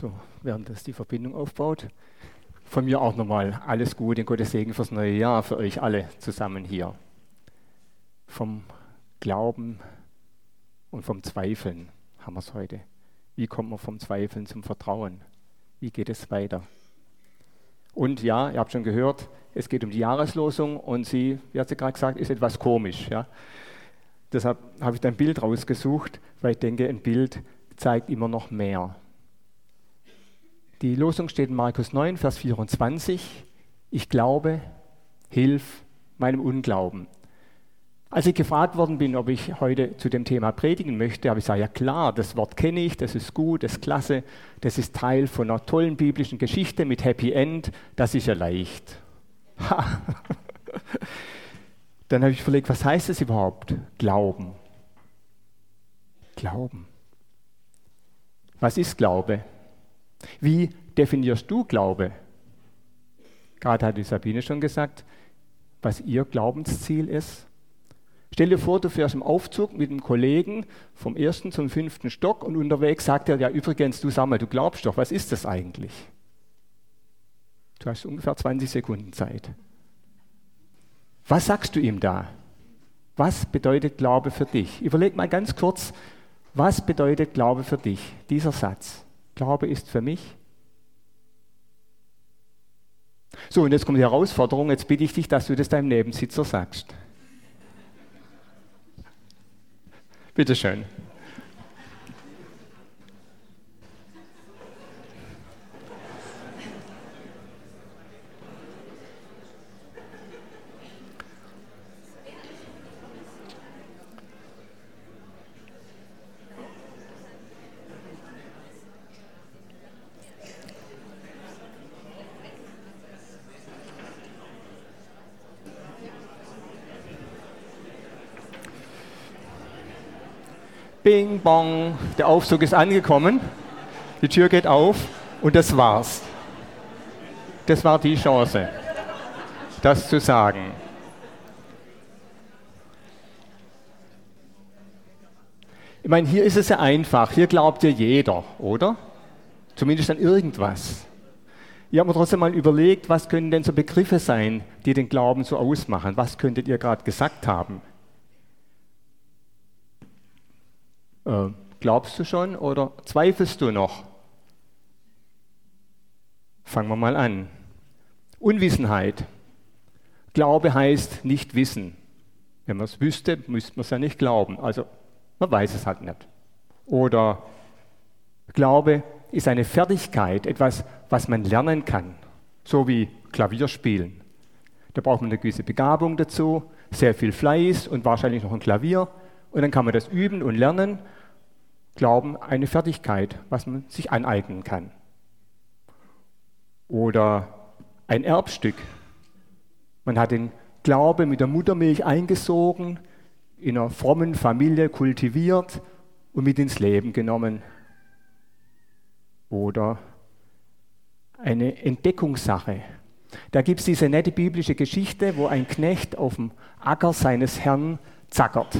So, während das die Verbindung aufbaut. Von mir auch nochmal alles Gute und Gottes Segen fürs neue Jahr für euch alle zusammen hier. Vom Glauben und vom Zweifeln haben wir es heute. Wie kommt man vom Zweifeln zum Vertrauen? Wie geht es weiter? Und ja, ihr habt schon gehört, es geht um die Jahreslosung und sie, wie hat sie gerade gesagt, ist etwas komisch. Ja? Deshalb habe ich da ein Bild rausgesucht, weil ich denke, ein Bild zeigt immer noch mehr. Die Losung steht in Markus 9, Vers 24. Ich glaube, hilf meinem Unglauben. Als ich gefragt worden bin, ob ich heute zu dem Thema predigen möchte, habe ich gesagt, ja klar, das Wort kenne ich, das ist gut, das ist klasse, das ist Teil von einer tollen biblischen Geschichte mit Happy End, das ist ja leicht. Dann habe ich überlegt, was heißt das überhaupt? Glauben. Glauben. Was ist Glaube? Wie definierst du Glaube? Gerade hat die Sabine schon gesagt, was ihr Glaubensziel ist. Stell dir vor, du fährst im Aufzug mit einem Kollegen vom ersten zum fünften Stock und unterwegs sagt er, ja übrigens, du sag mal, du glaubst doch, was ist das eigentlich? Du hast ungefähr 20 Sekunden Zeit. Was sagst du ihm da? Was bedeutet Glaube für dich? Überleg mal ganz kurz, was bedeutet Glaube für dich? Dieser Satz. Glaube ist für mich. So, und jetzt kommt die Herausforderung. Jetzt bitte ich dich, dass du das deinem Nebensitzer sagst. Bitte schön. Bing, bong, der Aufzug ist angekommen, die Tür geht auf und das war's. Das war die Chance, das zu sagen. Ich meine, hier ist es ja einfach, hier glaubt ja jeder, oder? Zumindest an irgendwas. Ich habe mir trotzdem mal überlegt, was können denn so Begriffe sein, die den Glauben so ausmachen? Was könntet ihr gerade gesagt haben? Äh, glaubst du schon oder zweifelst du noch? Fangen wir mal an. Unwissenheit. Glaube heißt nicht wissen. Wenn man es wüsste, müsste man es ja nicht glauben. Also man weiß es halt nicht. Oder Glaube ist eine Fertigkeit, etwas, was man lernen kann. So wie Klavierspielen. Da braucht man eine gewisse Begabung dazu, sehr viel Fleiß und wahrscheinlich noch ein Klavier. Und dann kann man das üben und lernen. Glauben eine Fertigkeit, was man sich aneignen kann. Oder ein Erbstück. Man hat den Glaube mit der Muttermilch eingesogen, in einer frommen Familie kultiviert und mit ins Leben genommen. Oder eine Entdeckungssache. Da gibt es diese nette biblische Geschichte, wo ein Knecht auf dem Acker seines Herrn zackert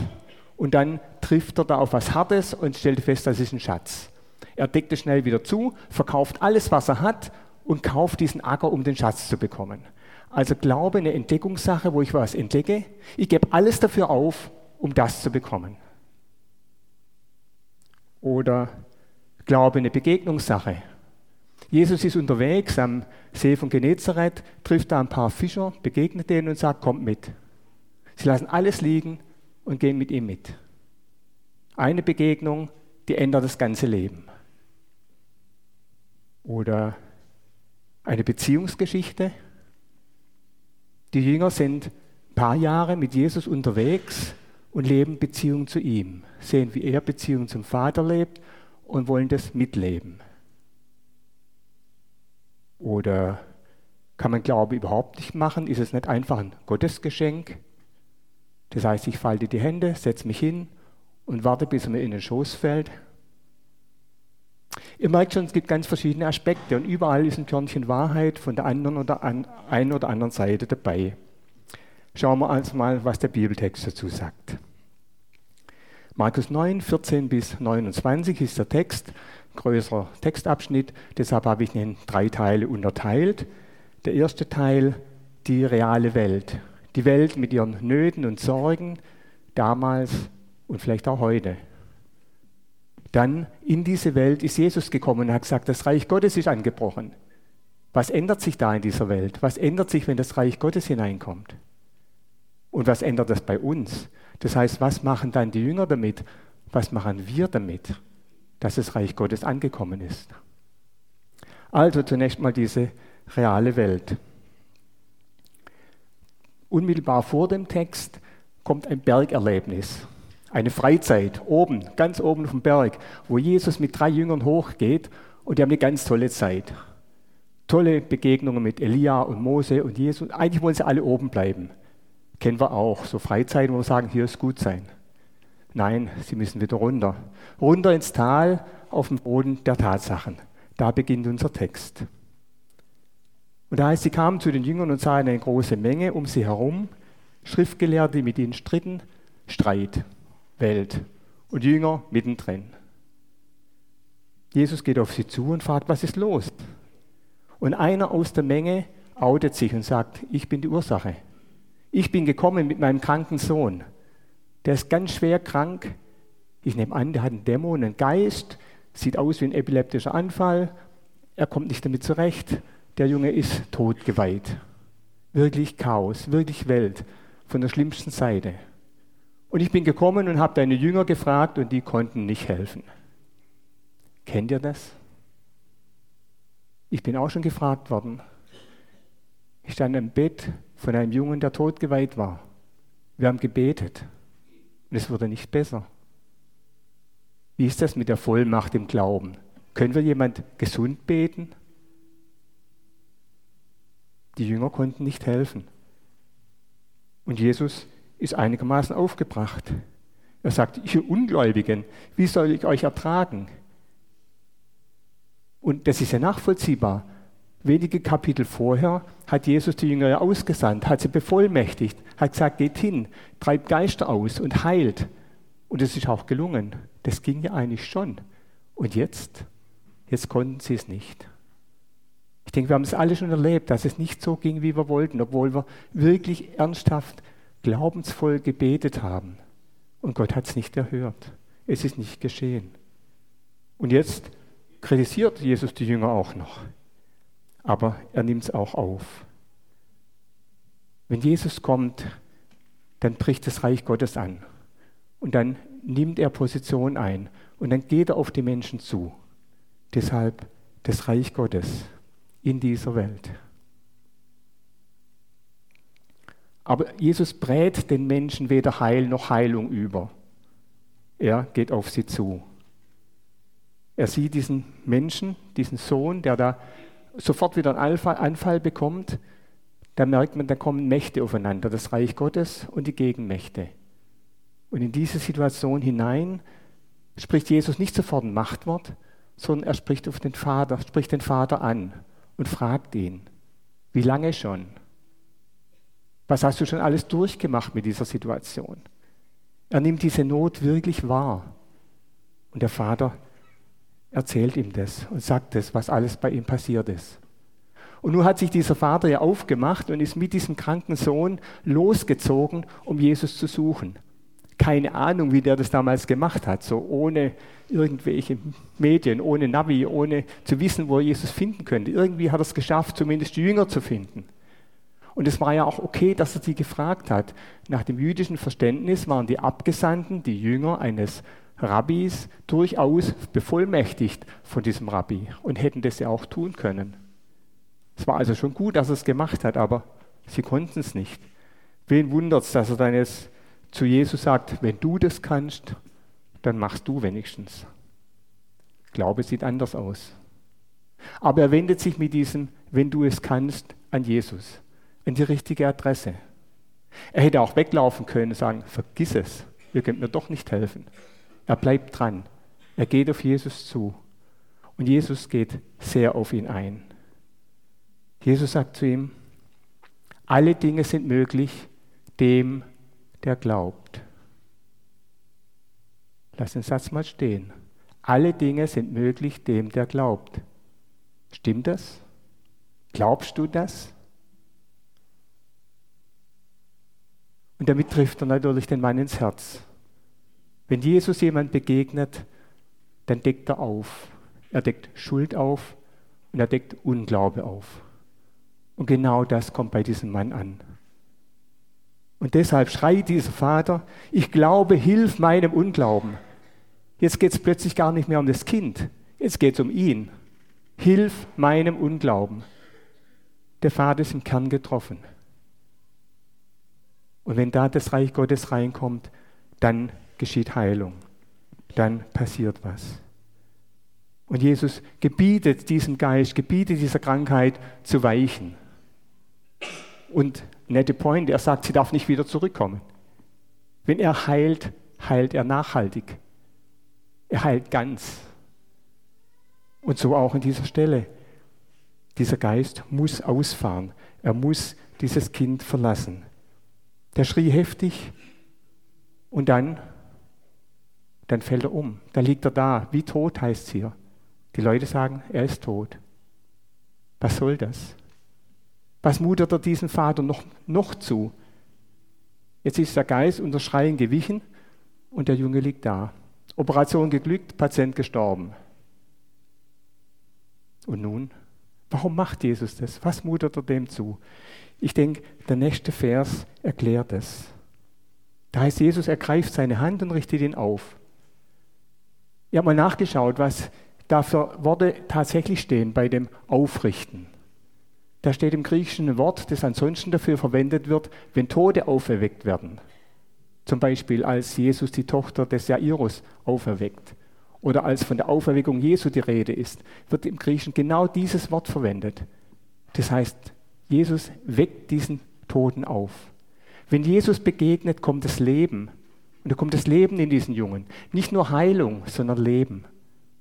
und dann trifft er da auf was Hartes und stellt fest, das ist ein Schatz. Er deckt es schnell wieder zu, verkauft alles, was er hat und kauft diesen Acker, um den Schatz zu bekommen. Also Glaube eine Entdeckungssache, wo ich was entdecke. Ich gebe alles dafür auf, um das zu bekommen. Oder Glaube eine Begegnungssache. Jesus ist unterwegs am See von Genezareth, trifft da ein paar Fischer, begegnet denen und sagt, kommt mit. Sie lassen alles liegen und gehen mit ihm mit. Eine Begegnung, die ändert das ganze Leben. Oder eine Beziehungsgeschichte. Die Jünger sind ein paar Jahre mit Jesus unterwegs und leben Beziehung zu ihm, sehen, wie er Beziehung zum Vater lebt und wollen das mitleben. Oder kann man Glaube überhaupt nicht machen? Ist es nicht einfach ein Gottesgeschenk? Das heißt, ich falte die Hände, setze mich hin und warte, bis er mir in den Schoß fällt. Ihr merkt schon, es gibt ganz verschiedene Aspekte und überall ist ein Körnchen Wahrheit von der anderen oder an, einen oder anderen Seite dabei. Schauen wir also mal, was der Bibeltext dazu sagt. Markus 9, 14 bis 29 ist der Text. größerer Textabschnitt, deshalb habe ich ihn in drei Teile unterteilt. Der erste Teil, die reale Welt. Die Welt mit ihren Nöten und Sorgen, damals und vielleicht auch heute. Dann in diese Welt ist Jesus gekommen und hat gesagt, das Reich Gottes ist angebrochen. Was ändert sich da in dieser Welt? Was ändert sich, wenn das Reich Gottes hineinkommt? Und was ändert das bei uns? Das heißt, was machen dann die Jünger damit? Was machen wir damit, dass das Reich Gottes angekommen ist? Also zunächst mal diese reale Welt. Unmittelbar vor dem Text kommt ein Bergerlebnis, eine Freizeit oben, ganz oben auf dem Berg, wo Jesus mit drei Jüngern hochgeht und die haben eine ganz tolle Zeit. Tolle Begegnungen mit Elia und Mose und Jesus. Eigentlich wollen sie alle oben bleiben. Kennen wir auch, so Freizeiten, wo wir sagen, hier ist gut sein. Nein, sie müssen wieder runter. Runter ins Tal auf dem Boden der Tatsachen. Da beginnt unser Text. Und da heißt, sie kamen zu den Jüngern und sahen eine große Menge um sie herum, Schriftgelehrte, die mit ihnen stritten, Streit, Welt und Jünger mittendrin. Jesus geht auf sie zu und fragt, was ist los? Und einer aus der Menge outet sich und sagt, ich bin die Ursache. Ich bin gekommen mit meinem kranken Sohn. Der ist ganz schwer krank. Ich nehme an, der hat einen Dämon, einen Geist, sieht aus wie ein epileptischer Anfall. Er kommt nicht damit zurecht. Der Junge ist totgeweiht. Wirklich Chaos, wirklich Welt von der schlimmsten Seite. Und ich bin gekommen und habe deine Jünger gefragt und die konnten nicht helfen. Kennt ihr das? Ich bin auch schon gefragt worden. Ich stand im Bett von einem Jungen, der totgeweiht war. Wir haben gebetet und es wurde nicht besser. Wie ist das mit der Vollmacht im Glauben? Können wir jemand gesund beten? Die Jünger konnten nicht helfen. Und Jesus ist einigermaßen aufgebracht. Er sagt, ihr Ungläubigen, wie soll ich euch ertragen? Und das ist ja nachvollziehbar. Wenige Kapitel vorher hat Jesus die Jünger ausgesandt, hat sie bevollmächtigt, hat gesagt, geht hin, treibt Geister aus und heilt. Und es ist auch gelungen. Das ging ja eigentlich schon. Und jetzt? Jetzt konnten sie es nicht. Ich denke, wir haben es alle schon erlebt, dass es nicht so ging, wie wir wollten, obwohl wir wirklich ernsthaft, glaubensvoll gebetet haben. Und Gott hat es nicht erhört. Es ist nicht geschehen. Und jetzt kritisiert Jesus die Jünger auch noch aber er nimmt es auch auf. Wenn Jesus kommt, dann bricht das Reich Gottes an und dann nimmt er Position ein und dann geht er auf die Menschen zu. Deshalb das Reich Gottes in dieser Welt. Aber Jesus brät den Menschen weder Heil noch Heilung über. Er geht auf sie zu. Er sieht diesen Menschen, diesen Sohn, der da sofort wieder einen Anfall bekommt, da merkt man, da kommen Mächte aufeinander, das Reich Gottes und die Gegenmächte. Und in diese Situation hinein spricht Jesus nicht sofort ein Machtwort, sondern er spricht auf den Vater, spricht den Vater an und fragt ihn, wie lange schon? Was hast du schon alles durchgemacht mit dieser Situation? Er nimmt diese Not wirklich wahr. Und der Vater erzählt ihm das und sagt das, was alles bei ihm passiert ist. Und nun hat sich dieser Vater ja aufgemacht und ist mit diesem kranken Sohn losgezogen, um Jesus zu suchen. Keine Ahnung, wie der das damals gemacht hat, so ohne irgendwelche Medien, ohne Navi, ohne zu wissen, wo er Jesus finden könnte. Irgendwie hat er es geschafft, zumindest die Jünger zu finden. Und es war ja auch okay, dass er sie gefragt hat. Nach dem jüdischen Verständnis waren die Abgesandten, die Jünger eines Rabbis durchaus bevollmächtigt von diesem Rabbi und hätten das ja auch tun können. Es war also schon gut, dass er es gemacht hat, aber sie konnten es nicht. Wen wundert es, dass er dann jetzt zu Jesus sagt, wenn du das kannst, dann machst du wenigstens. Glaube sieht anders aus. Aber er wendet sich mit diesem, wenn du es kannst, an Jesus, an die richtige Adresse. Er hätte auch weglaufen können und sagen, vergiss es, ihr könnt mir doch nicht helfen. Er bleibt dran. Er geht auf Jesus zu. Und Jesus geht sehr auf ihn ein. Jesus sagt zu ihm, alle Dinge sind möglich dem, der glaubt. Lass den Satz mal stehen. alle Dinge sind möglich dem, der glaubt. Stimmt das? Glaubst du das? Und damit trifft er natürlich den Mann ins Herz. Wenn Jesus jemand begegnet, dann deckt er auf. Er deckt Schuld auf und er deckt Unglaube auf. Und genau das kommt bei diesem Mann an. Und deshalb schreit dieser Vater, ich glaube, hilf meinem Unglauben. Jetzt geht es plötzlich gar nicht mehr um das Kind, jetzt geht es um ihn. Hilf meinem Unglauben. Der Vater ist im Kern getroffen. Und wenn da das Reich Gottes reinkommt, dann geschieht Heilung. Dann passiert was. Und Jesus gebietet diesem Geist, gebietet dieser Krankheit zu weichen. Und nette Point, er sagt, sie darf nicht wieder zurückkommen. Wenn er heilt, heilt er nachhaltig. Er heilt ganz. Und so auch an dieser Stelle. Dieser Geist muss ausfahren. Er muss dieses Kind verlassen. Der schrie heftig und dann, dann fällt er um. Dann liegt er da, wie tot heißt es hier. Die Leute sagen, er ist tot. Was soll das? Was mutet er diesem Vater noch, noch zu? Jetzt ist der Geist unter Schreien gewichen und der Junge liegt da. Operation geglückt, Patient gestorben. Und nun, warum macht Jesus das? Was mutet er dem zu? Ich denke, der nächste Vers erklärt es. Da heißt Jesus, er greift seine Hand und richtet ihn auf. Ich habe mal nachgeschaut, was da für Worte tatsächlich stehen bei dem Aufrichten. Da steht im Griechischen ein Wort, das ansonsten dafür verwendet wird, wenn Tote auferweckt werden. Zum Beispiel als Jesus die Tochter des Jairus auferweckt oder als von der Auferweckung Jesu die Rede ist, wird im Griechischen genau dieses Wort verwendet. Das heißt, Jesus weckt diesen Toten auf. Wenn Jesus begegnet, kommt das Leben. Und da kommt das Leben in diesen Jungen. Nicht nur Heilung, sondern Leben.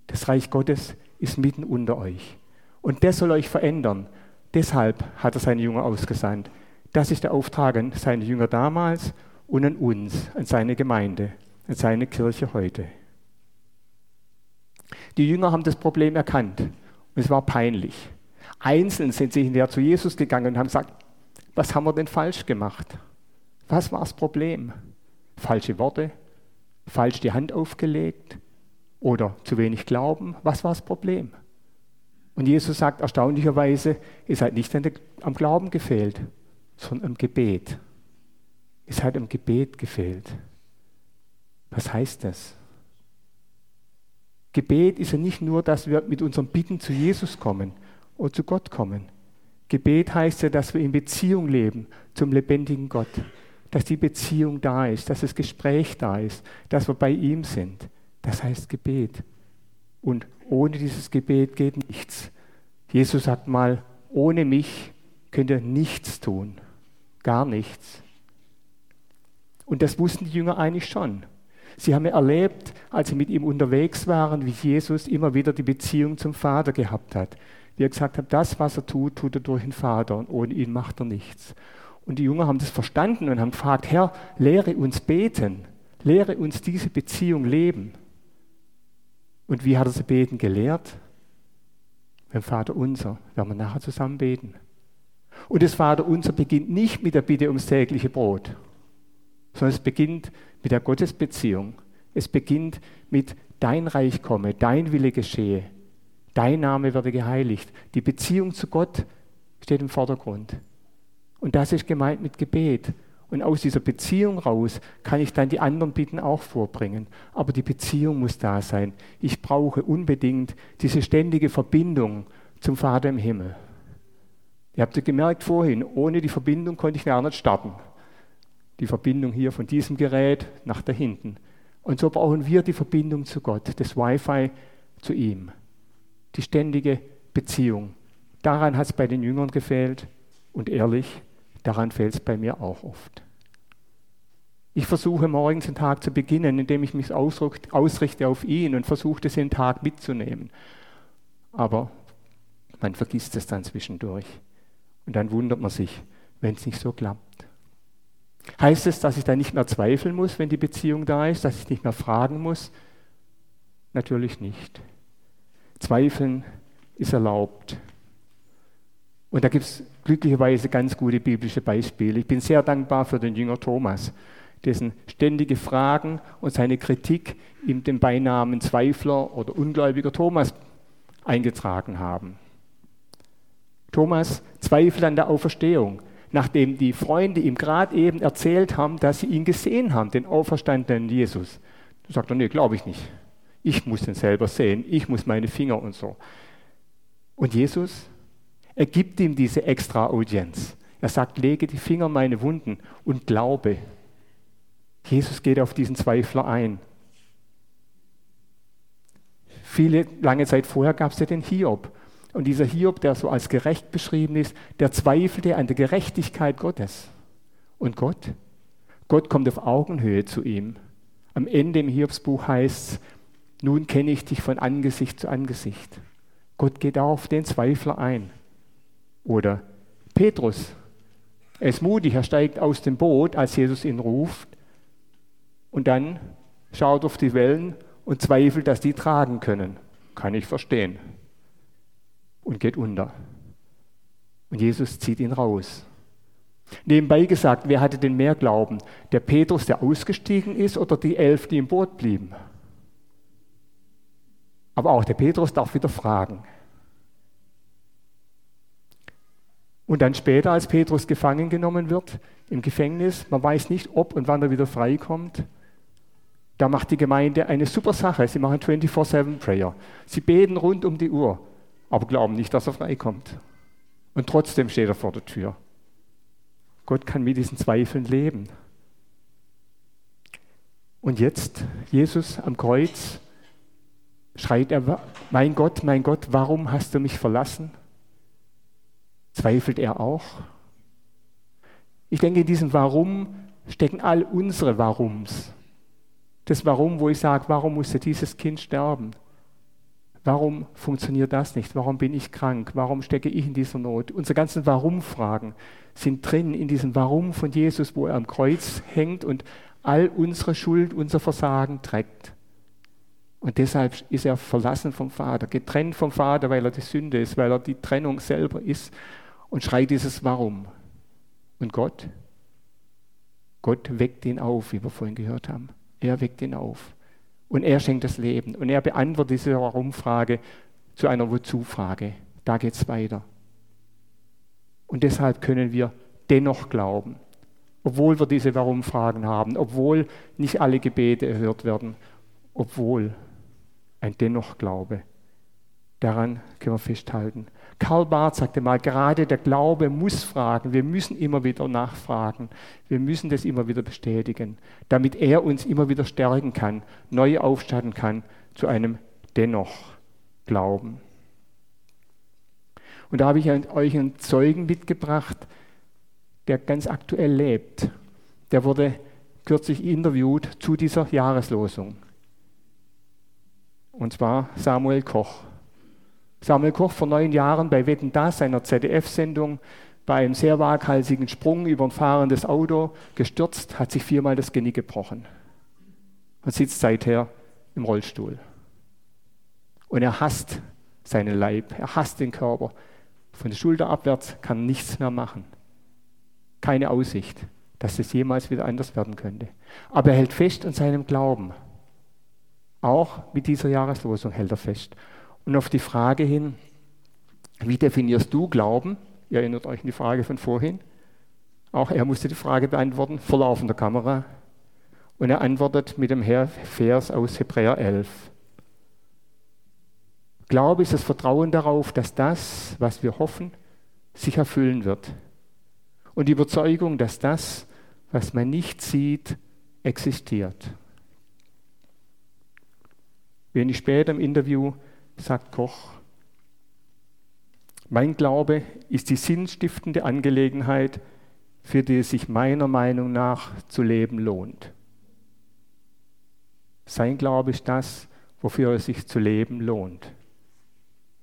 Das Reich Gottes ist mitten unter euch. Und das soll euch verändern. Deshalb hat er seine Jünger ausgesandt. Das ist der Auftrag an seine Jünger damals und an uns, an seine Gemeinde, an seine Kirche heute. Die Jünger haben das Problem erkannt und es war peinlich. Einzeln sind sie hinterher zu Jesus gegangen und haben gesagt, was haben wir denn falsch gemacht? Was war das Problem? Falsche Worte? Falsch die Hand aufgelegt? Oder zu wenig Glauben? Was war das Problem? Und Jesus sagt erstaunlicherweise, ihr seid nicht am Glauben gefehlt, sondern am Gebet. Es hat am Gebet gefehlt. Was heißt das? Gebet ist ja nicht nur, dass wir mit unseren Bitten zu Jesus kommen oder zu Gott kommen. Gebet heißt ja, dass wir in Beziehung leben zum lebendigen Gott. Dass die Beziehung da ist, dass das Gespräch da ist, dass wir bei ihm sind. Das heißt Gebet. Und ohne dieses Gebet geht nichts. Jesus sagt mal, ohne mich könnt ihr nichts tun. Gar nichts. Und das wussten die Jünger eigentlich schon. Sie haben erlebt, als sie mit ihm unterwegs waren, wie Jesus immer wieder die Beziehung zum Vater gehabt hat. Wie er gesagt hat, das, was er tut, tut er durch den Vater und ohne ihn macht er nichts. Und die Jünger haben das verstanden und haben gefragt, Herr, lehre uns beten, lehre uns diese Beziehung leben. Und wie hat er sie beten gelehrt? Beim Vater unser, werden wir nachher zusammen beten. Und das Vater unser beginnt nicht mit der Bitte ums tägliche Brot, sondern es beginnt mit der Gottesbeziehung. Es beginnt mit dein Reich komme, dein Wille geschehe, dein Name werde geheiligt. Die Beziehung zu Gott steht im Vordergrund. Und das ist gemeint mit Gebet. Und aus dieser Beziehung raus kann ich dann die anderen Bitten auch vorbringen. Aber die Beziehung muss da sein. Ich brauche unbedingt diese ständige Verbindung zum Vater im Himmel. Ihr habt ja gemerkt vorhin, ohne die Verbindung konnte ich gar nicht starten die Verbindung hier von diesem Gerät nach da hinten. Und so brauchen wir die Verbindung zu Gott, das Wi-Fi zu ihm, die ständige Beziehung. Daran hat es bei den Jüngern gefehlt und ehrlich, daran fehlt es bei mir auch oft. Ich versuche morgens den Tag zu beginnen, indem ich mich ausrichte auf ihn und versuche, den Tag mitzunehmen. Aber man vergisst es dann zwischendurch. Und dann wundert man sich, wenn es nicht so klappt. Heißt es, dass ich dann nicht mehr zweifeln muss, wenn die Beziehung da ist, dass ich nicht mehr fragen muss? Natürlich nicht. Zweifeln ist erlaubt. Und da gibt es glücklicherweise ganz gute biblische Beispiele. Ich bin sehr dankbar für den Jünger Thomas, dessen ständige Fragen und seine Kritik ihm den Beinamen Zweifler oder Ungläubiger Thomas eingetragen haben. Thomas zweifelt an der Auferstehung, nachdem die Freunde ihm gerade eben erzählt haben, dass sie ihn gesehen haben, den auferstandenen Jesus. Da sagt er, nee, glaube ich nicht. Ich muss ihn selber sehen, ich muss meine Finger und so. Und Jesus er gibt ihm diese extra Audienz. Er sagt, lege die Finger in meine Wunden und glaube. Jesus geht auf diesen Zweifler ein. Viele lange Zeit vorher gab es ja den Hiob. Und dieser Hiob, der so als gerecht beschrieben ist, der zweifelte an der Gerechtigkeit Gottes. Und Gott? Gott kommt auf Augenhöhe zu ihm. Am Ende im Hiobsbuch heißt es, nun kenne ich dich von Angesicht zu Angesicht. Gott geht auch auf den Zweifler ein. Oder Petrus. Er ist mutig, er steigt aus dem Boot, als Jesus ihn ruft. Und dann schaut auf die Wellen und zweifelt, dass die tragen können. Kann ich verstehen. Und geht unter. Und Jesus zieht ihn raus. Nebenbei gesagt, wer hatte denn mehr Glauben? Der Petrus, der ausgestiegen ist, oder die elf, die im Boot blieben? Aber auch der Petrus darf wieder fragen. Und dann später, als Petrus gefangen genommen wird im Gefängnis, man weiß nicht, ob und wann er wieder freikommt, da macht die Gemeinde eine super Sache. Sie machen 24-7-Prayer. Sie beten rund um die Uhr, aber glauben nicht, dass er freikommt. Und trotzdem steht er vor der Tür. Gott kann mit diesen Zweifeln leben. Und jetzt, Jesus am Kreuz, schreit er, mein Gott, mein Gott, warum hast du mich verlassen? Zweifelt er auch? Ich denke, in diesem Warum stecken all unsere Warums. Das Warum, wo ich sage, warum musste dieses Kind sterben? Warum funktioniert das nicht? Warum bin ich krank? Warum stecke ich in dieser Not? Unsere ganzen Warum-Fragen sind drin in diesem Warum von Jesus, wo er am Kreuz hängt und all unsere Schuld, unser Versagen trägt. Und deshalb ist er verlassen vom Vater, getrennt vom Vater, weil er die Sünde ist, weil er die Trennung selber ist und schreit dieses Warum. Und Gott? Gott weckt ihn auf, wie wir vorhin gehört haben. Er weckt ihn auf. Und er schenkt das Leben. Und er beantwortet diese Warum-Frage zu einer Wozu-Frage. Da geht es weiter. Und deshalb können wir dennoch glauben, obwohl wir diese Warum-Fragen haben, obwohl nicht alle Gebete erhört werden, obwohl ein Dennoch-Glaube. Daran können wir festhalten. Karl Barth sagte mal, gerade der Glaube muss fragen. Wir müssen immer wieder nachfragen. Wir müssen das immer wieder bestätigen, damit er uns immer wieder stärken kann, neu aufstatten kann zu einem dennoch Glauben. Und da habe ich euch einen Zeugen mitgebracht, der ganz aktuell lebt. Der wurde kürzlich interviewt zu dieser Jahreslosung. Und zwar Samuel Koch. Samuel Koch vor neun Jahren bei Wetten Das, einer ZDF-Sendung, bei einem sehr waghalsigen Sprung über ein fahrendes Auto gestürzt, hat sich viermal das Genick gebrochen und sitzt seither im Rollstuhl. Und er hasst seinen Leib, er hasst den Körper. Von der Schulter abwärts kann er nichts mehr machen. Keine Aussicht, dass es jemals wieder anders werden könnte. Aber er hält fest an seinem Glauben. Auch mit dieser Jahreslosung hält er fest. Und auf die Frage hin, wie definierst du Glauben? Ihr erinnert euch an die Frage von vorhin. Auch er musste die Frage beantworten vor laufender Kamera. Und er antwortet mit dem Vers aus Hebräer 11. Glaube ist das Vertrauen darauf, dass das, was wir hoffen, sich erfüllen wird. Und die Überzeugung, dass das, was man nicht sieht, existiert. Wenig später im Interview sagt Koch. Mein Glaube ist die sinnstiftende Angelegenheit, für die es sich meiner Meinung nach zu leben lohnt. Sein Glaube ist das, wofür es sich zu leben lohnt.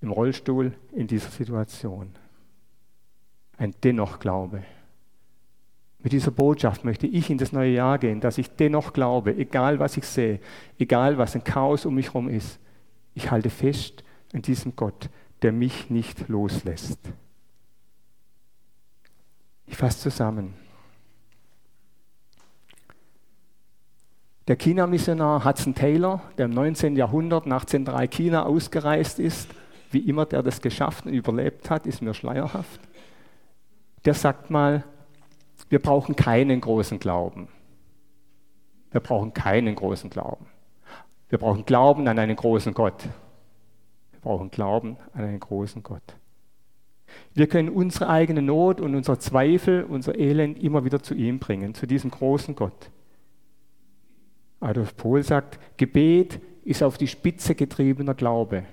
Im Rollstuhl in dieser Situation. Ein Dennoch-Glaube. Mit dieser Botschaft möchte ich in das neue Jahr gehen, dass ich dennoch glaube, egal was ich sehe, egal was ein Chaos um mich herum ist, Ich halte fest an diesem Gott, der mich nicht loslässt. Ich fasse zusammen. Der China-Missionar Hudson Taylor, der im 19. Jahrhundert nach Zentralchina ausgereist ist, wie immer der das geschafft und überlebt hat, ist mir schleierhaft. Der sagt mal, wir brauchen keinen großen Glauben. Wir brauchen keinen großen Glauben. Wir brauchen Glauben an einen großen Gott. Wir brauchen Glauben an einen großen Gott. Wir können unsere eigene Not und unser Zweifel, unser Elend immer wieder zu ihm bringen, zu diesem großen Gott. Adolf Pohl sagt, Gebet ist auf die Spitze getriebener Glaube.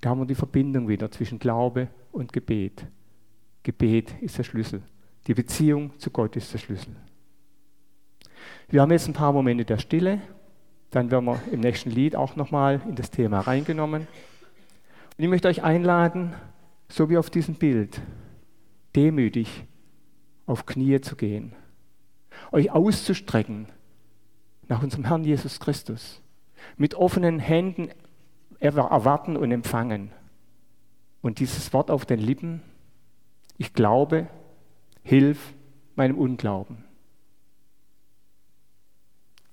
Da haben wir die Verbindung wieder zwischen Glaube und Gebet. Gebet ist der Schlüssel. Die Beziehung zu Gott ist der Schlüssel. Wir haben jetzt ein paar Momente der Stille. Dann werden wir im nächsten Lied auch nochmal in das Thema reingenommen. Und ich möchte euch einladen, so wie auf diesem Bild, demütig auf Knie zu gehen, euch auszustrecken nach unserem Herrn Jesus Christus, mit offenen Händen erwarten und empfangen. Und dieses Wort auf den Lippen, ich glaube, hilf meinem Unglauben.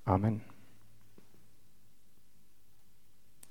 Amen.